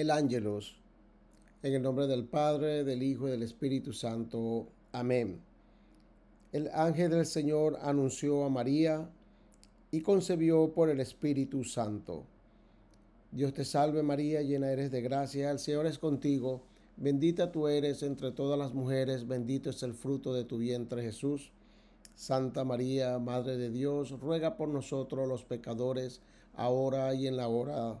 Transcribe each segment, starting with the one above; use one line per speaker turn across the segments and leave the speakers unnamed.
el ángelos. En el nombre del Padre, del Hijo y del Espíritu Santo. Amén. El ángel del Señor anunció a María y concebió por el Espíritu Santo. Dios te salve María, llena eres de gracia, el Señor es contigo, bendita tú eres entre todas las mujeres, bendito es el fruto de tu vientre Jesús. Santa María, Madre de Dios, ruega por nosotros los pecadores, ahora y en la hora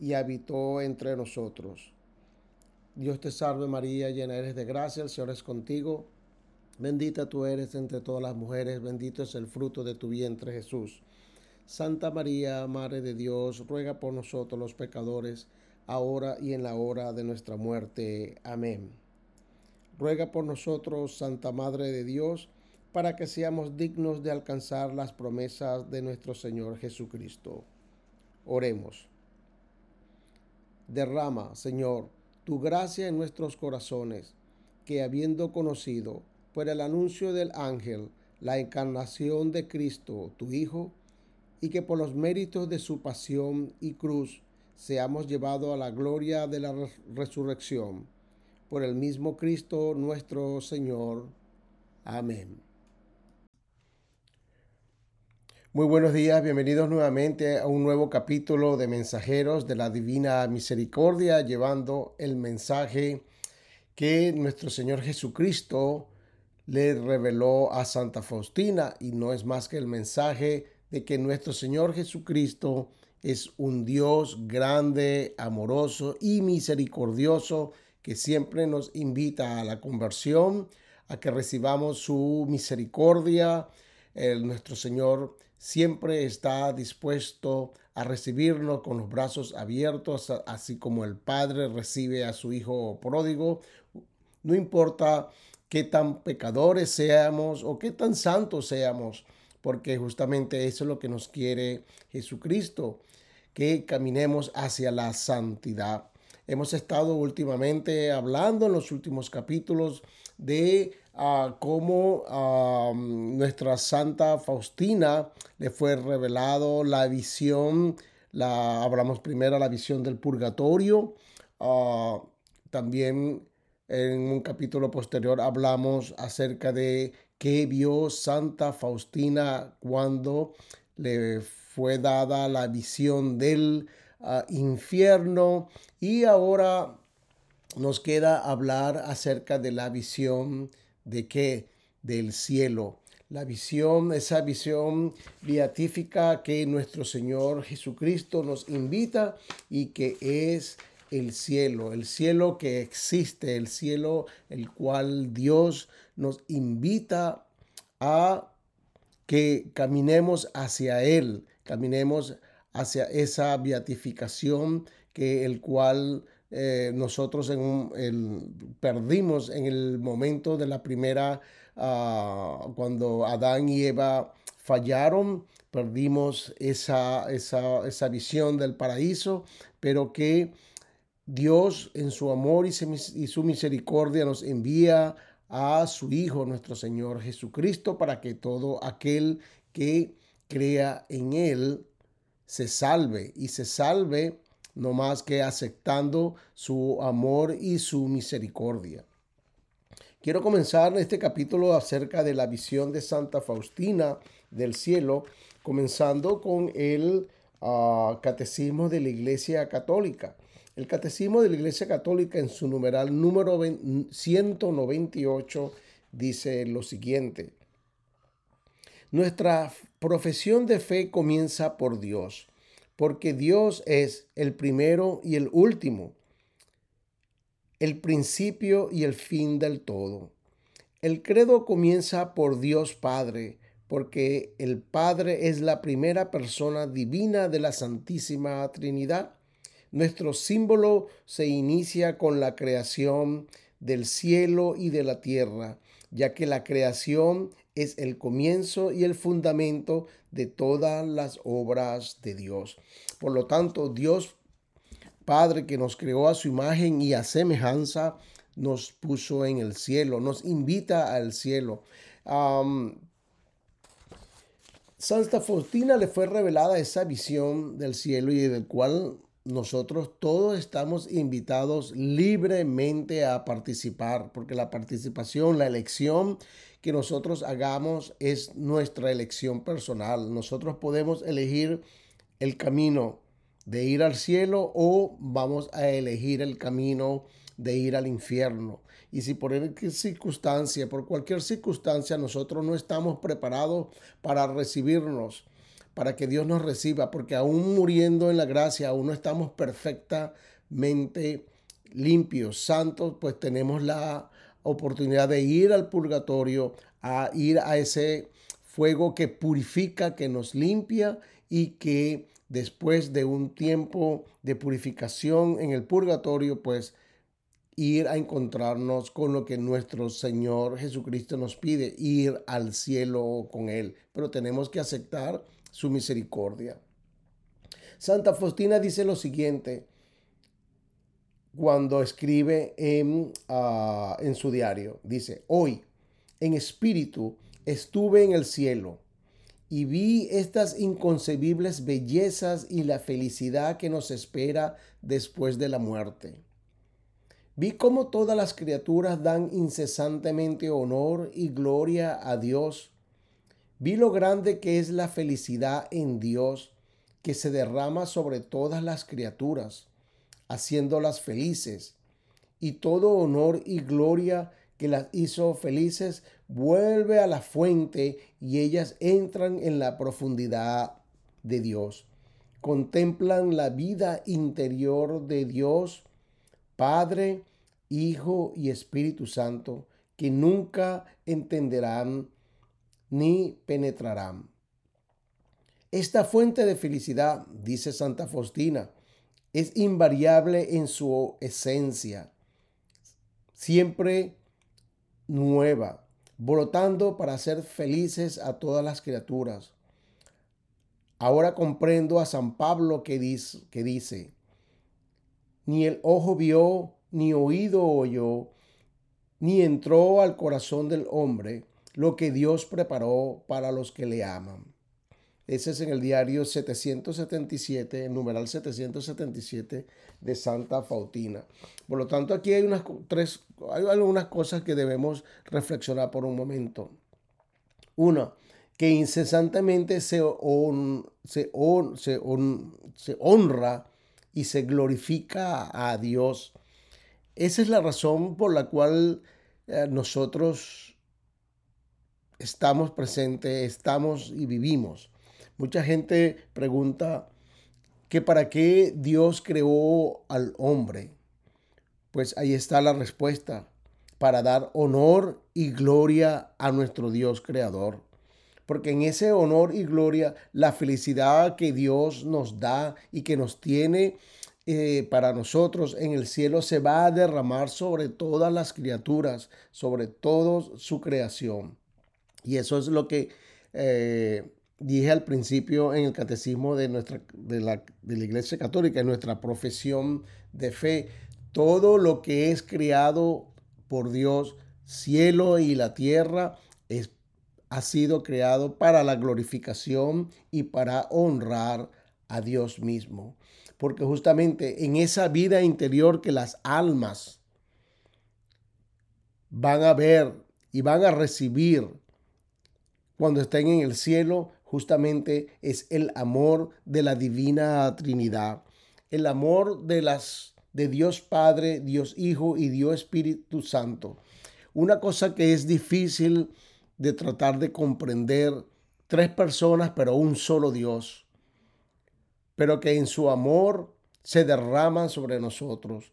y habitó entre nosotros. Dios te salve María, llena eres de gracia, el Señor es contigo. Bendita tú eres entre todas las mujeres, bendito es el fruto de tu vientre Jesús. Santa María, Madre de Dios, ruega por nosotros los pecadores, ahora y en la hora de nuestra muerte. Amén. Ruega por nosotros, Santa Madre de Dios, para que seamos dignos de alcanzar las promesas de nuestro Señor Jesucristo. Oremos. Derrama, Señor, tu gracia en nuestros corazones, que habiendo conocido por el anuncio del ángel la encarnación de Cristo, tu Hijo, y que por los méritos de su pasión y cruz seamos llevados a la gloria de la resurrección. Por el mismo Cristo nuestro Señor. Amén. Muy buenos días, bienvenidos nuevamente a un nuevo capítulo de Mensajeros de la Divina Misericordia, llevando el mensaje que nuestro Señor Jesucristo le reveló a Santa Faustina y no es más que el mensaje de que nuestro Señor Jesucristo es un Dios grande, amoroso y misericordioso que siempre nos invita a la conversión, a que recibamos su misericordia. El, nuestro Señor siempre está dispuesto a recibirnos con los brazos abiertos, así como el Padre recibe a su Hijo pródigo. No importa qué tan pecadores seamos o qué tan santos seamos, porque justamente eso es lo que nos quiere Jesucristo, que caminemos hacia la santidad. Hemos estado últimamente hablando en los últimos capítulos de cómo a nuestra Santa Faustina le fue revelado la visión, la, hablamos primero la visión del purgatorio, ah, también en un capítulo posterior hablamos acerca de qué vio Santa Faustina cuando le fue dada la visión del ah, infierno. Y ahora nos queda hablar acerca de la visión de qué? Del cielo. La visión, esa visión beatífica que nuestro Señor Jesucristo nos invita y que es el cielo, el cielo que existe, el cielo el cual Dios nos invita a que caminemos hacia Él, caminemos hacia esa beatificación que el cual eh, nosotros en el, perdimos en el momento de la primera, uh, cuando Adán y Eva fallaron, perdimos esa, esa, esa visión del paraíso, pero que Dios en su amor y su misericordia nos envía a su Hijo, nuestro Señor Jesucristo, para que todo aquel que crea en Él se salve y se salve no más que aceptando su amor y su misericordia. Quiero comenzar este capítulo acerca de la visión de Santa Faustina del cielo, comenzando con el ah, Catecismo de la Iglesia Católica. El Catecismo de la Iglesia Católica en su numeral número 198 dice lo siguiente. Nuestra profesión de fe comienza por Dios porque Dios es el primero y el último, el principio y el fin del todo. El credo comienza por Dios Padre, porque el Padre es la primera persona divina de la Santísima Trinidad. Nuestro símbolo se inicia con la creación del cielo y de la tierra, ya que la creación es el comienzo y el fundamento de todas las obras de Dios. Por lo tanto, Dios Padre que nos creó a su imagen y a semejanza, nos puso en el cielo, nos invita al cielo. Santa Faustina le fue revelada esa visión del cielo y del cual nosotros todos estamos invitados libremente a participar, porque la participación, la elección que nosotros hagamos es nuestra elección personal. Nosotros podemos elegir el camino de ir al cielo o vamos a elegir el camino de ir al infierno. Y si por cualquier circunstancia, por cualquier circunstancia, nosotros no estamos preparados para recibirnos, para que Dios nos reciba, porque aún muriendo en la gracia, aún no estamos perfectamente limpios, santos, pues tenemos la oportunidad de ir al purgatorio, a ir a ese fuego que purifica, que nos limpia y que después de un tiempo de purificación en el purgatorio, pues ir a encontrarnos con lo que nuestro Señor Jesucristo nos pide, ir al cielo con Él. Pero tenemos que aceptar su misericordia. Santa Faustina dice lo siguiente cuando escribe en, ah, en su diario. Dice, hoy en espíritu estuve en el cielo y vi estas inconcebibles bellezas y la felicidad que nos espera después de la muerte. Vi cómo todas las criaturas dan incesantemente honor y gloria a Dios. Vi lo grande que es la felicidad en Dios que se derrama sobre todas las criaturas, haciéndolas felices. Y todo honor y gloria que las hizo felices vuelve a la fuente y ellas entran en la profundidad de Dios. Contemplan la vida interior de Dios, Padre, Hijo y Espíritu Santo, que nunca entenderán ni penetrarán. Esta fuente de felicidad, dice Santa Faustina, es invariable en su esencia, siempre nueva, brotando para hacer felices a todas las criaturas. Ahora comprendo a San Pablo que dice, que dice ni el ojo vio, ni oído oyó, ni entró al corazón del hombre lo que Dios preparó para los que le aman. Ese es en el diario 777, numeral 777 de Santa Fautina. Por lo tanto, aquí hay unas tres, hay algunas cosas que debemos reflexionar por un momento. Una, que incesantemente se, se, se, se honra y se glorifica a Dios esa es la razón por la cual eh, nosotros estamos presentes, estamos y vivimos. Mucha gente pregunta que para qué Dios creó al hombre. Pues ahí está la respuesta, para dar honor y gloria a nuestro Dios creador. Porque en ese honor y gloria, la felicidad que Dios nos da y que nos tiene eh, para nosotros en el cielo se va a derramar sobre todas las criaturas, sobre toda su creación. Y eso es lo que eh, dije al principio en el catecismo de, nuestra, de, la, de la Iglesia Católica, en nuestra profesión de fe. Todo lo que es creado por Dios, cielo y la tierra, es, ha sido creado para la glorificación y para honrar a Dios mismo porque justamente en esa vida interior que las almas van a ver y van a recibir cuando estén en el cielo, justamente es el amor de la divina Trinidad, el amor de las de Dios Padre, Dios Hijo y Dios Espíritu Santo. Una cosa que es difícil de tratar de comprender, tres personas pero un solo Dios pero que en su amor se derraman sobre nosotros.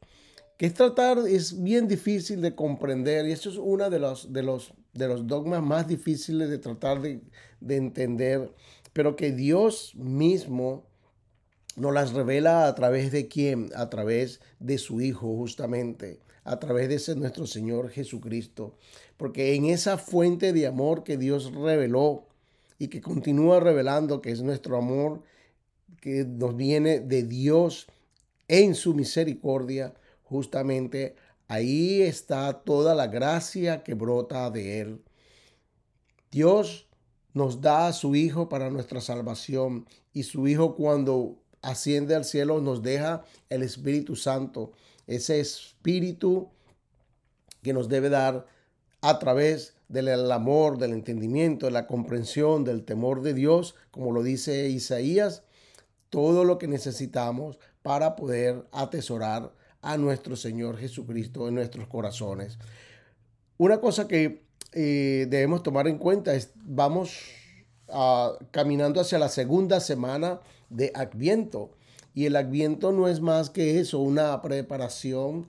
Que es tratar, es bien difícil de comprender y eso es uno de los, de los, de los dogmas más difíciles de tratar de, de entender, pero que Dios mismo nos las revela a través de quién? A través de su Hijo, justamente, a través de ese nuestro Señor Jesucristo. Porque en esa fuente de amor que Dios reveló y que continúa revelando, que es nuestro amor, que nos viene de Dios en su misericordia, justamente ahí está toda la gracia que brota de Él. Dios nos da a su Hijo para nuestra salvación y su Hijo cuando asciende al cielo nos deja el Espíritu Santo, ese Espíritu que nos debe dar a través del amor, del entendimiento, de la comprensión, del temor de Dios, como lo dice Isaías, todo lo que necesitamos para poder atesorar a nuestro Señor Jesucristo en nuestros corazones. Una cosa que eh, debemos tomar en cuenta es, vamos caminando hacia la segunda semana de Adviento. Y el Adviento no es más que eso, una preparación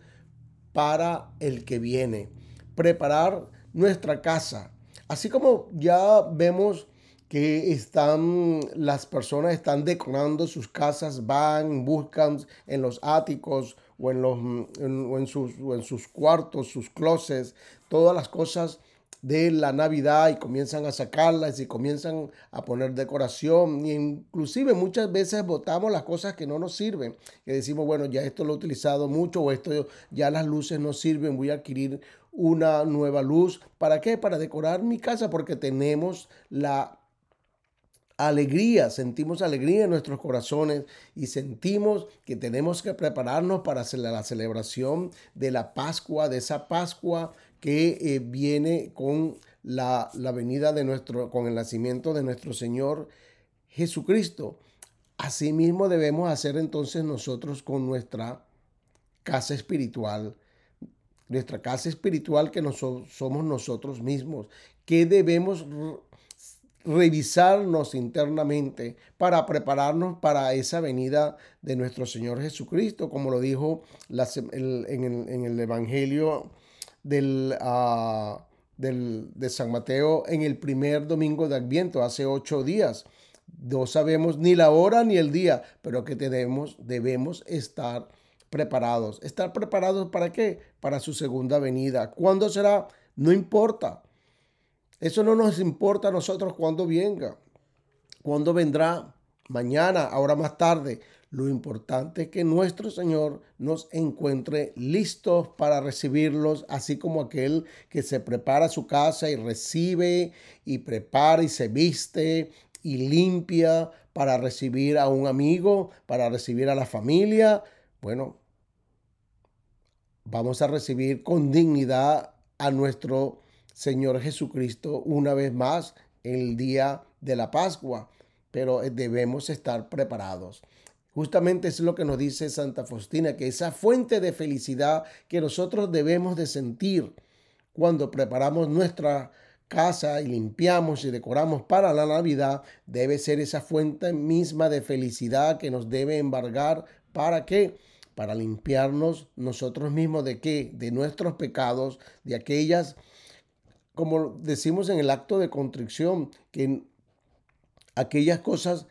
para el que viene. Preparar nuestra casa. Así como ya vemos que están, las personas están decorando sus casas, van, buscan en los áticos o en, los, en, sus, en sus cuartos, sus closets, todas las cosas de la Navidad y comienzan a sacarlas y comienzan a poner decoración. Y inclusive muchas veces botamos las cosas que no nos sirven. Y decimos, bueno, ya esto lo he utilizado mucho o esto ya las luces no sirven, voy a adquirir una nueva luz. ¿Para qué? Para decorar mi casa porque tenemos la alegría, sentimos alegría en nuestros corazones y sentimos que tenemos que prepararnos para la celebración de la Pascua, de esa Pascua que eh, viene con la, la venida de nuestro, con el nacimiento de nuestro Señor Jesucristo. Asimismo debemos hacer entonces nosotros con nuestra casa espiritual, nuestra casa espiritual que somos nosotros mismos, que debemos revisarnos internamente para prepararnos para esa venida de nuestro Señor Jesucristo, como lo dijo en, el, Evangelio ah, del, de San Mateo en el primer domingo de Adviento, hace ocho días. No sabemos ni la hora ni el día, pero que tenemos, debemos estar preparados. ¿Estar preparados para qué? Para su segunda venida. ¿Cuándo será? No importa. Eso no nos importa a nosotros cuando venga, cuando vendrá, mañana, ahora más tarde. Lo importante es que nuestro Señor nos encuentre listos para recibirlos, así como aquel que se prepara su casa y recibe y prepara y se viste y limpia para recibir a un amigo, para recibir a la familia. Bueno, vamos a recibir con dignidad a nuestro Señor Jesucristo una vez más el día de la Pascua, pero eh, debemos estar preparados. Justamente es lo que nos dice Santa Faustina, que esa fuente de felicidad que nosotros debemos de sentir cuando preparamos nuestra casa y limpiamos y decoramos para la Navidad, debe ser esa fuente misma de felicidad que nos debe embargar para qué? Para limpiarnos nosotros mismos de qué? De nuestros pecados, de aquellas como decimos en el acto de contrición, que aquellas cosas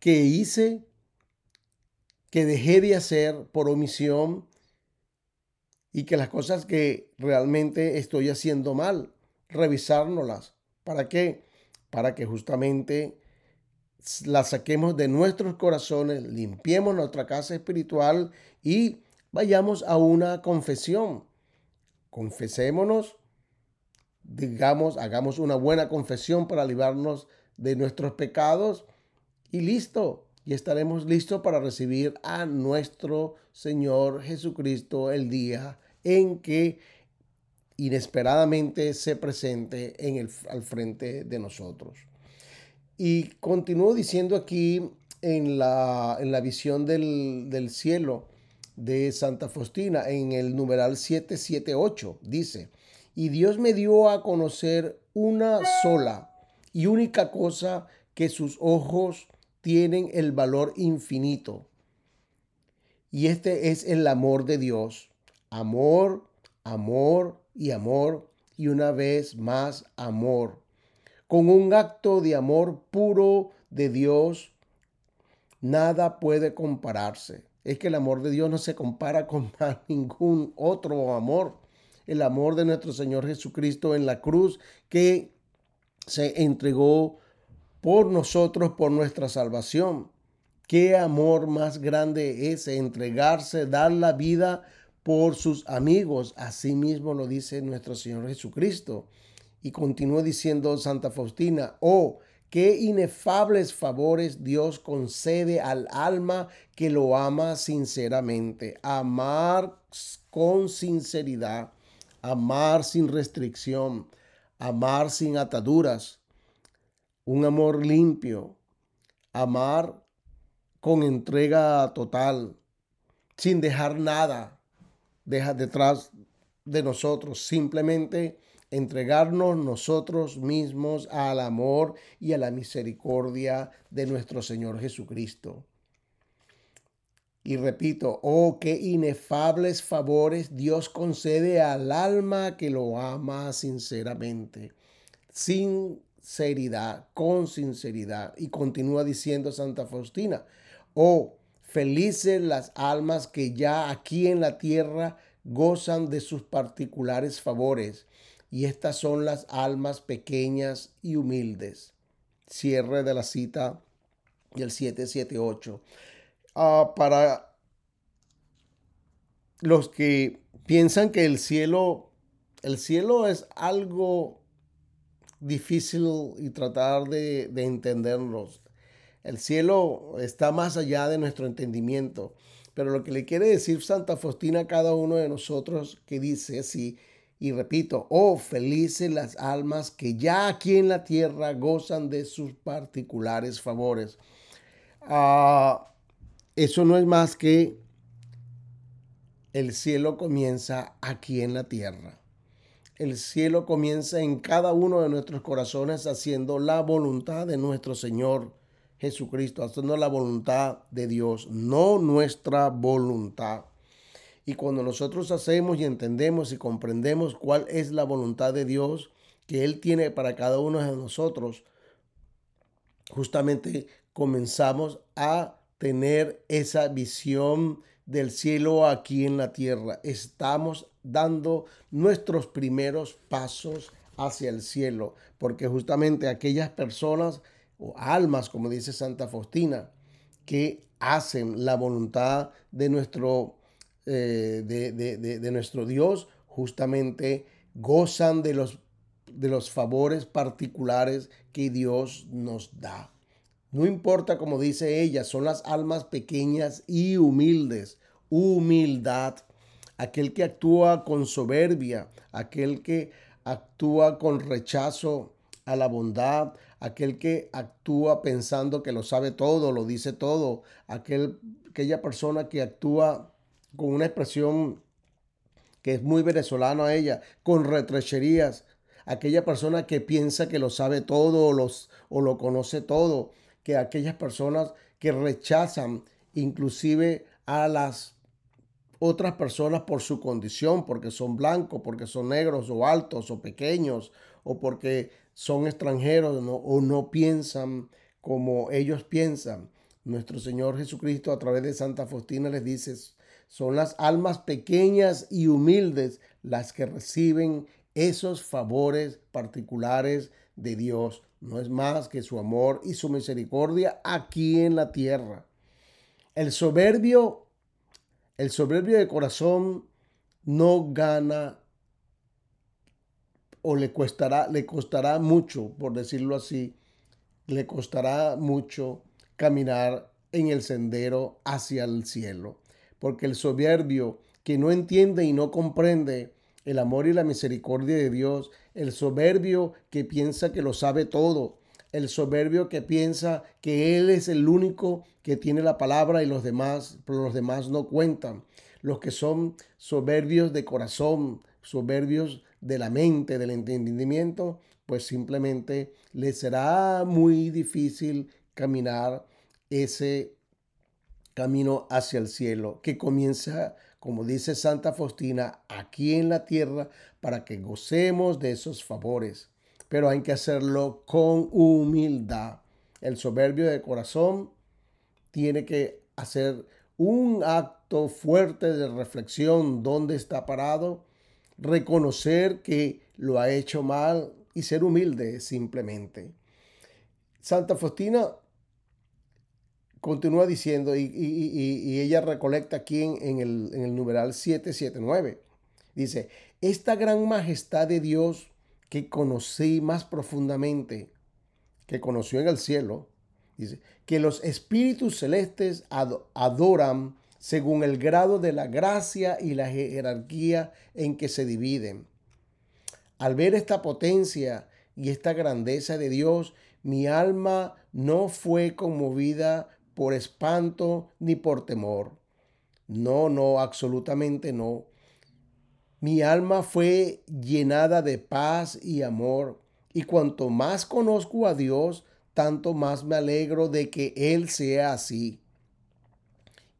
que hice, que dejé de hacer por omisión y que las cosas que realmente estoy haciendo mal, revisárnoslas. ¿Para qué? Para que justamente las saquemos de nuestros corazones, limpiemos nuestra casa espiritual y vayamos a una confesión. Confesémonos digamos, hagamos una buena confesión para librarnos de nuestros pecados y listo. Y estaremos listos para recibir a nuestro Señor Jesucristo el día en que inesperadamente se presente en el, al frente de nosotros. Y continúo diciendo aquí en la, en la visión del, del cielo de Santa Faustina, en el numeral 778, dice, y Dios me dio a conocer una sola y única cosa que sus ojos tienen el valor infinito. Y este es el amor de Dios. Amor, amor y amor y una vez más amor. Con un acto de amor puro de Dios, Nada puede compararse. Es que el amor de Dios no se compara con ningún otro amor. El amor de nuestro Señor Jesucristo en la cruz que se entregó por nosotros, por nuestra salvación. Qué amor más grande es entregarse, dar la vida por sus amigos. Así mismo lo dice nuestro Señor Jesucristo. Y continúa diciendo Santa Faustina, oh, qué inefables favores Dios concede al alma que lo ama sinceramente. Amar con sinceridad, amar sin restricción, amar sin ataduras, un amor limpio, amar con entrega total, sin dejar nada deja detrás de nosotros, simplemente entregarnos nosotros mismos al amor y a la misericordia de nuestro Señor Jesucristo. Y repito, oh, qué inefables favores Dios concede al alma que lo ama sinceramente. Sinceridad, con sinceridad. Y continúa diciendo Santa Faustina, oh, felices las almas que ya aquí en la tierra gozan de sus particulares favores. Y estas son las almas pequeñas y humildes. Cierre de la cita del 778. Ah, para los que piensan que el cielo, el cielo es algo difícil y tratar de, de. El cielo está más allá de nuestro entendimiento. Pero lo que le quiere decir Santa Faustina a cada uno de nosotros que dice así, y repito, oh felices las almas que ya aquí en la tierra gozan de sus particulares favores. Ah, eso no es más que el cielo comienza aquí en la tierra. El cielo comienza en cada uno de nuestros corazones haciendo la voluntad de nuestro Señor Jesucristo, haciendo la voluntad de Dios, no nuestra voluntad. Y cuando nosotros hacemos y entendemos y comprendemos cuál es la voluntad de Dios que Él tiene para cada uno de nosotros, justamente comenzamos a tener esa visión del cielo aquí en la tierra. Estamos dando nuestros primeros pasos hacia el cielo, porque justamente aquellas personas o almas, como dice Santa Faustina, que hacen la voluntad de nuestro, eh, de, nuestro Dios, justamente gozan de los, de los favores particulares que Dios nos da. No importa, como dice ella, son las almas pequeñas y humildes. Humildad. Aquel que actúa con soberbia, aquel que actúa con rechazo a la bondad, aquel que actúa pensando que lo sabe todo, lo dice todo, aquel, aquella persona que actúa con una expresión que es muy venezolano a ella, con retrecherías, aquella persona que piensa que lo sabe todo o, o lo conoce todo, que aquellas personas que rechazan inclusive a las otras personas por su condición, porque son blancos, porque son negros o altos o pequeños, o porque son extranjeros o no piensan como ellos piensan. Nuestro Señor Jesucristo a través de Santa Faustina les dice, son las almas pequeñas y humildes las que reciben esos favores particulares de Dios. No es más que su amor y su misericordia aquí en la tierra. El soberbio, el soberbio de corazón no gana o le costará, le costará mucho, por decirlo así, le costará mucho caminar en el sendero hacia el cielo. Porque el soberbio que no entiende y no comprende el amor y la misericordia de Dios, el soberbio que piensa que lo sabe todo, el soberbio que piensa que Él es el único que tiene la palabra y los demás, pero los demás no cuentan. Los que son soberbios de corazón, soberbios de la mente, del entendimiento, pues simplemente le será muy difícil caminar ese camino hacia el cielo, que comienza, como dice Santa Faustina, aquí en la tierra para que gocemos de esos favores. Pero hay que hacerlo con humildad. El soberbio de corazón tiene que hacer un acto fuerte de reflexión, dónde está parado, reconocer que lo ha hecho mal y ser humilde simplemente. Santa Faustina continúa diciendo, y, ella recolecta aquí en, el, en el numeral 779, dice, esta gran majestad de Dios que conocí más profundamente, que conoció en el cielo, dice, que los espíritus celestes adoran según el grado de la gracia y la jerarquía en que se dividen. Al ver esta potencia y esta grandeza de Dios, mi alma no fue conmovida por espanto ni por temor. No, no, absolutamente no. Mi alma fue llenada de paz y amor, y cuanto más conozco a Dios, tanto más me alegro de que Él sea así.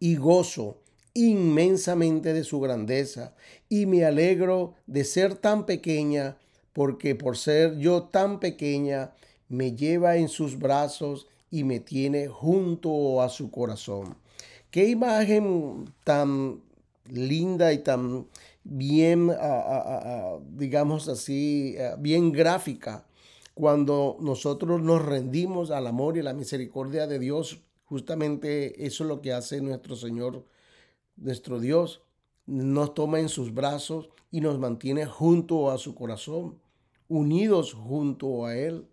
Y gozo inmensamente de su grandeza, y me alegro de ser tan pequeña, porque por ser yo tan pequeña, me lleva en sus brazos y me tiene junto a su corazón. Qué imagen tan linda y tan bien, ah, ah, ah, digamos así, bien gráfica cuando nosotros nos rendimos al amor y la misericordia de Dios. Justamente eso es lo que hace nuestro Señor, nuestro Dios. Nos toma en sus brazos y nos mantiene junto a su corazón, unidos junto a Él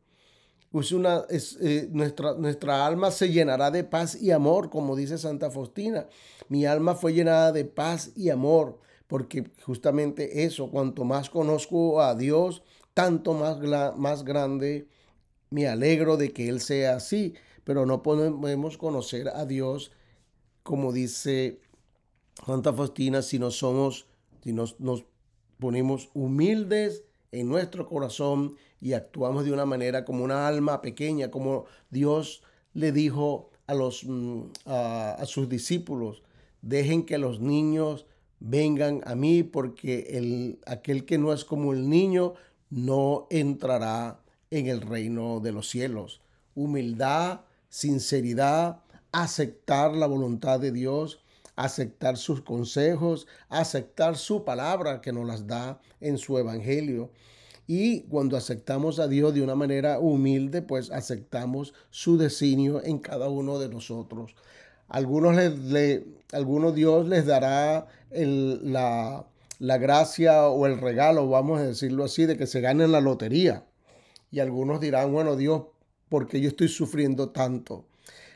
pues una, es, eh, nuestra, nuestra alma se llenará de paz y amor, como dice Santa Faustina. Mi alma fue llenada de paz y amor, porque justamente eso, cuanto más conozco a Dios, tanto más, más grande me alegro de que Él sea así, pero no podemos conocer a Dios, como dice Santa Faustina, si no somos, si nos, nos ponemos humildes en nuestro corazón y actuamos de una manera como una alma pequeña, como Dios le dijo a, los, mm, a, sus discípulos, dejen que los niños vengan a mí porque el, aquel que no es como el niño no entrará en el reino de los cielos. Humildad, sinceridad, aceptar la voluntad de Dios, aceptar sus consejos, aceptar su palabra que nos las da en su evangelio. Y cuando aceptamos a Dios de una manera humilde, pues aceptamos su designio en cada uno de nosotros. Algunos, le, algunos Dios les dará la, la gracia o el regalo, vamos a decirlo así, de que se ganen la lotería. Y algunos dirán, bueno, Dios, ¿por qué yo estoy sufriendo tanto?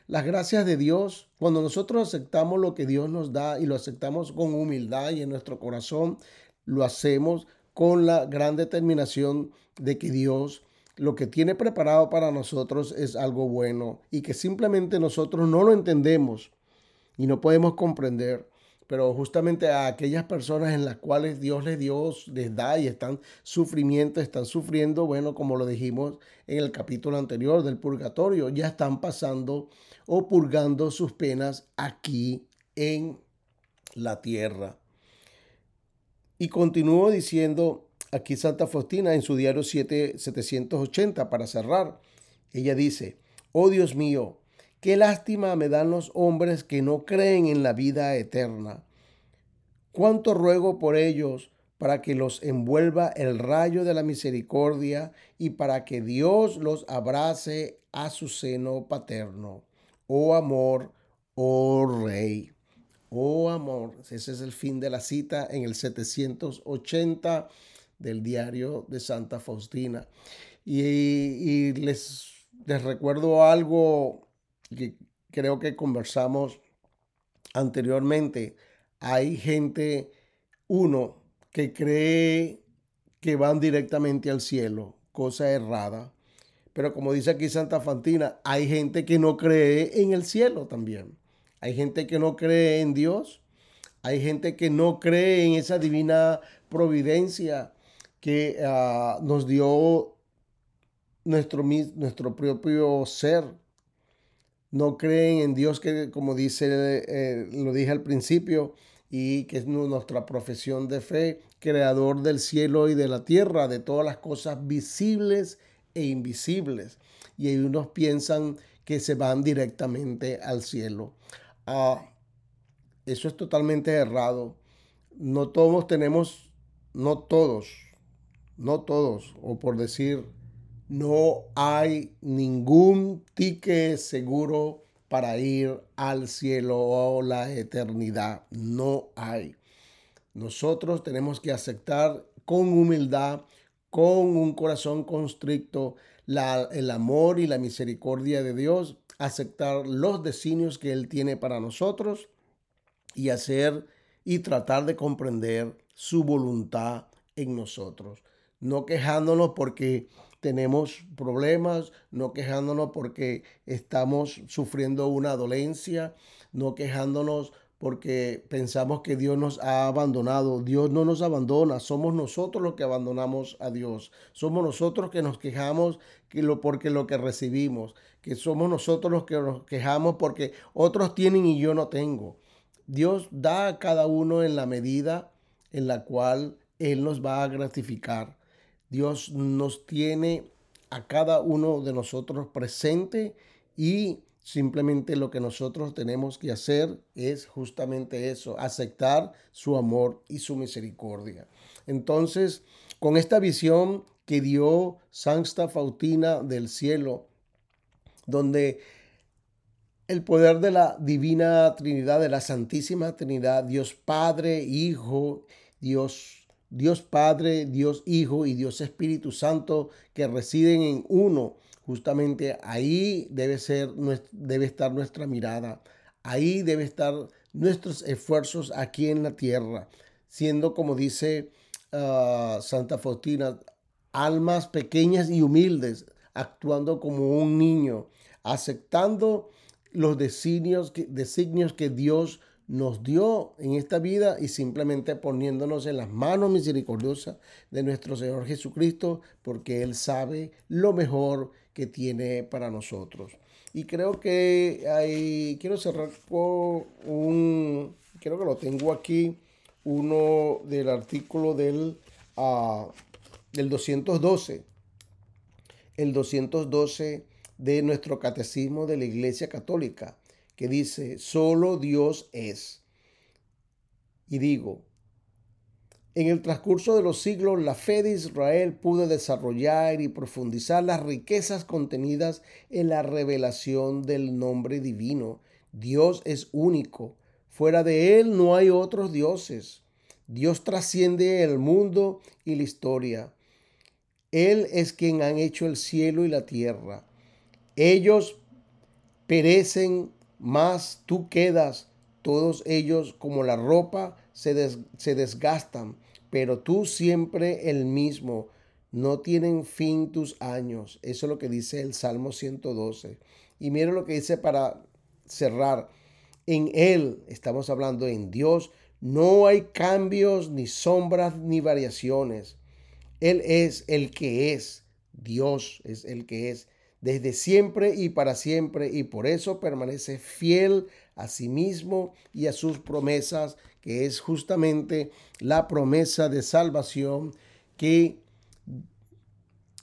Las gracias de Dios, cuando nosotros aceptamos lo que Dios nos da y lo aceptamos con humildad y en nuestro corazón, lo hacemos con la gran determinación de que Dios lo que tiene preparado para nosotros es algo bueno y que simplemente nosotros no lo entendemos y no podemos comprender. Pero justamente a aquellas personas en las cuales Dios les, dio, les da y están sufrimiento, están sufriendo, bueno, como lo dijimos en el capítulo anterior del purgatorio, ya están pasando o purgando sus penas aquí en la tierra. Y continúo diciendo aquí Santa Faustina en su diario 780 para cerrar. Ella dice, oh Dios mío, qué lástima me dan los hombres que no creen en la vida eterna. Cuánto ruego por ellos para que los envuelva el rayo de la misericordia y para que Dios los abrace a su seno paterno. Oh amor, oh Rey. Oh amor, ese es el fin de la cita en el 780 del diario de Santa Faustina. Y, les, les recuerdo algo que creo que conversamos anteriormente. Hay gente, uno, que cree que van directamente al cielo, cosa errada. Pero como dice aquí Santa Fantina, hay gente que no cree en el cielo también. Hay gente que no cree en Dios. Hay gente que no cree en esa divina providencia que ah, nos dio nuestro, nuestro propio ser. No creen en Dios que, como dice, eh, lo dije al principio, y que es nuestra profesión de fe, creador del cielo y de la tierra, de todas las cosas visibles e invisibles. Y unos piensan que se van directamente al cielo. Ah, eso es totalmente errado. No todos tenemos, no todos, no todos, o por decir, no hay ningún ticket seguro para ir al cielo o la eternidad. No hay. Nosotros tenemos que aceptar con humildad, con un corazón constricto, el amor y la misericordia de Dios, aceptar los designios que Él tiene para nosotros y hacer y tratar de comprender su voluntad en nosotros. No quejándonos porque tenemos problemas, no quejándonos porque estamos sufriendo una dolencia, no quejándonos porque pensamos que Dios nos ha abandonado. Dios no nos abandona, somos nosotros los que abandonamos a Dios. Somos nosotros que nos quejamos que lo, porque lo que recibimos, que somos nosotros los que nos quejamos porque otros tienen y yo no tengo. Dios da a cada uno en la medida en la cual Él nos va a gratificar. Dios nos tiene a cada uno de nosotros presente y Simplemente lo que nosotros tenemos que hacer es justamente eso, aceptar su amor y su misericordia. Entonces, con esta visión que dio Santa Faustina del cielo, donde el poder de la divina Trinidad, de la Santísima Trinidad, Dios Padre, Hijo, Dios, Dios Padre, Dios Hijo y Dios Espíritu Santo, que residen en uno, Justamente ahí debe, ser, debe estar nuestra mirada, ahí debe estar nuestros esfuerzos aquí en la tierra, siendo como dice ah, Santa Faustina, almas pequeñas y humildes, actuando como un niño, aceptando los designios, designios que Dios nos dio en esta vida y simplemente poniéndonos en las manos misericordiosas de nuestro Señor Jesucristo, porque Él sabe lo mejor que tiene para nosotros. Y creo que hay, quiero cerrar con un, creo que lo tengo aquí, uno del artículo del, uh, del 212, el 212 de nuestro catecismo de la Iglesia Católica, que dice, solo Dios es. Y digo, en el transcurso de los siglos, la fe de Israel pudo desarrollar y profundizar las riquezas contenidas en la revelación del nombre divino. Dios es único. Fuera de Él no hay otros dioses. Dios trasciende el mundo y la historia. Él es quien han hecho el cielo y la tierra. Ellos perecen, mas tú quedas. Todos ellos como la ropa se, se desgastan pero tú siempre el mismo. No tienen fin tus años. Eso es lo que dice el Salmo 112. Y mira lo que dice para cerrar. En Él, estamos hablando en Dios, no hay cambios, ni sombras, ni variaciones. Él es el que es. Dios es el que es. Desde siempre y para siempre. Y por eso permanece fiel a sí mismo y a sus promesas que es justamente la promesa de salvación que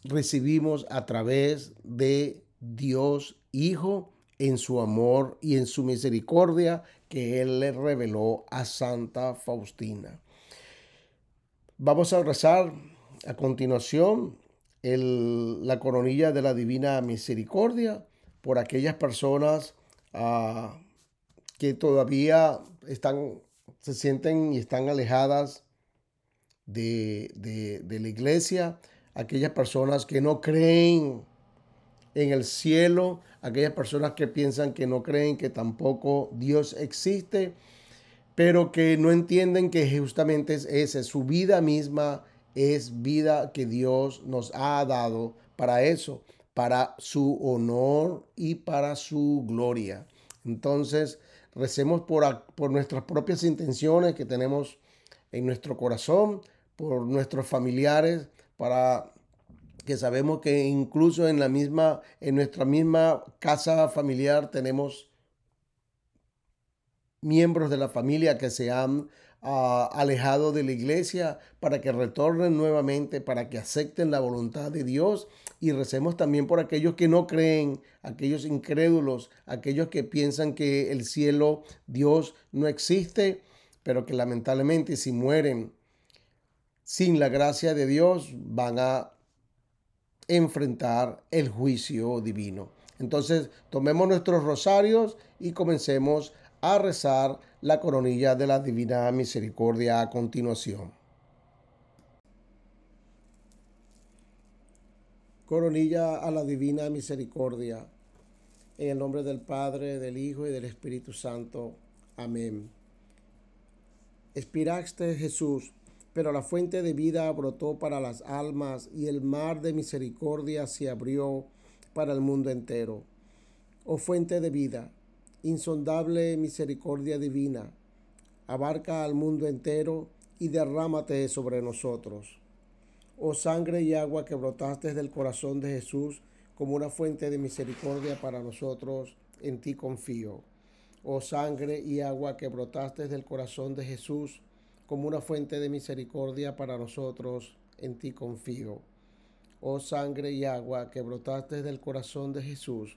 recibimos a través de Dios Hijo en su amor y en su misericordia que Él le reveló a Santa Faustina. Vamos a rezar a continuación la coronilla de la Divina Misericordia por aquellas personas ah, que todavía están se sienten y están alejadas de, la iglesia, aquellas personas que no creen en el cielo, aquellas personas que piensan que no creen que tampoco Dios existe, pero que no entienden que justamente es ese, su vida misma es vida que Dios nos ha dado para eso, para su honor y para su gloria. Entonces, recemos por, por nuestras propias intenciones que tenemos en nuestro corazón, por nuestros familiares, para que sabemos que incluso en la misma, en nuestra misma casa familiar tenemos miembros de la familia que se han uh, alejado de la iglesia para que retornen nuevamente, para que acepten la voluntad de Dios y recemos también por aquellos que no creen, aquellos incrédulos, aquellos que piensan que el cielo, Dios no existe, pero que lamentablemente si mueren sin la gracia de Dios van a enfrentar el juicio divino. Entonces, tomemos nuestros rosarios y comencemos a rezar la coronilla de la Divina Misericordia a continuación. Coronilla a la Divina Misericordia. En el nombre del Padre, del Hijo y del Espíritu Santo. Amén. Espiraste Jesús, pero la fuente de vida brotó para las almas y el mar de misericordia se abrió para el mundo entero. Oh fuente de vida, insondable misericordia divina, abarca al mundo entero y derrámate sobre nosotros. Oh sangre y agua que brotaste del corazón de Jesús como una fuente de misericordia para nosotros, en ti confío. Oh sangre y agua que brotaste del corazón de Jesús como una fuente de misericordia para nosotros, en ti confío. Oh sangre y agua que brotaste del corazón de Jesús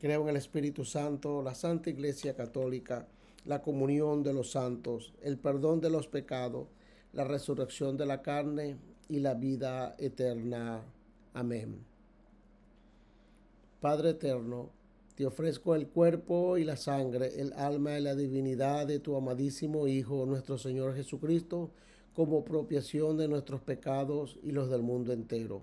Creo en el Espíritu Santo, la Santa Iglesia Católica, la comunión de los santos, el perdón de los pecados, la resurrección de la carne y la vida eterna. Amén. Padre eterno, te ofrezco el cuerpo y la sangre, el alma y la divinidad de tu amadísimo Hijo, nuestro Señor Jesucristo, como propiación de nuestros pecados y los del mundo entero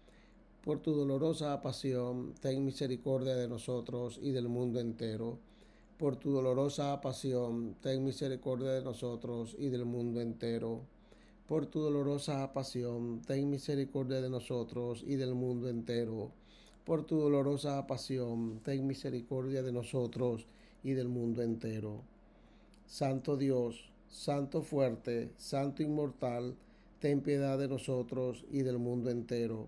Por tu dolorosa pasión, ten misericordia de nosotros y del mundo entero. Por tu dolorosa pasión, ten misericordia de nosotros y del mundo entero. Por tu dolorosa pasión, ten misericordia de nosotros y del mundo entero por tu dolorosa pasión, ten misericordia de nosotros y del mundo entero. Santo Dios, Santo fuerte, Santo inmortal, ten piedad de nosotros y del mundo entero.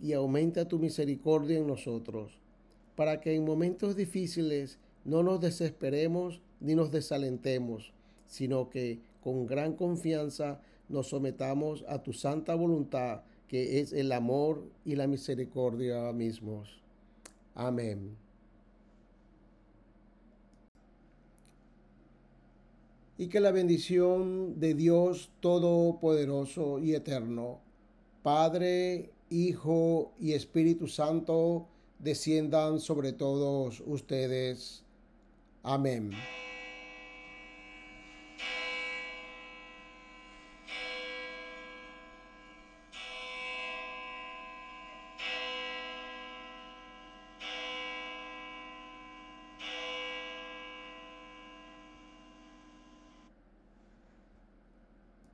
y aumenta tu misericordia en nosotros, para que en momentos difíciles no nos desesperemos ni nos desalentemos, sino que con gran confianza nos sometamos a tu santa voluntad, que es el amor y la misericordia mismos. Amén. y que la bendición de Dios Todopoderoso y Eterno, Padre, Hijo y Espíritu Santo, desciendan sobre todos ustedes. Amén.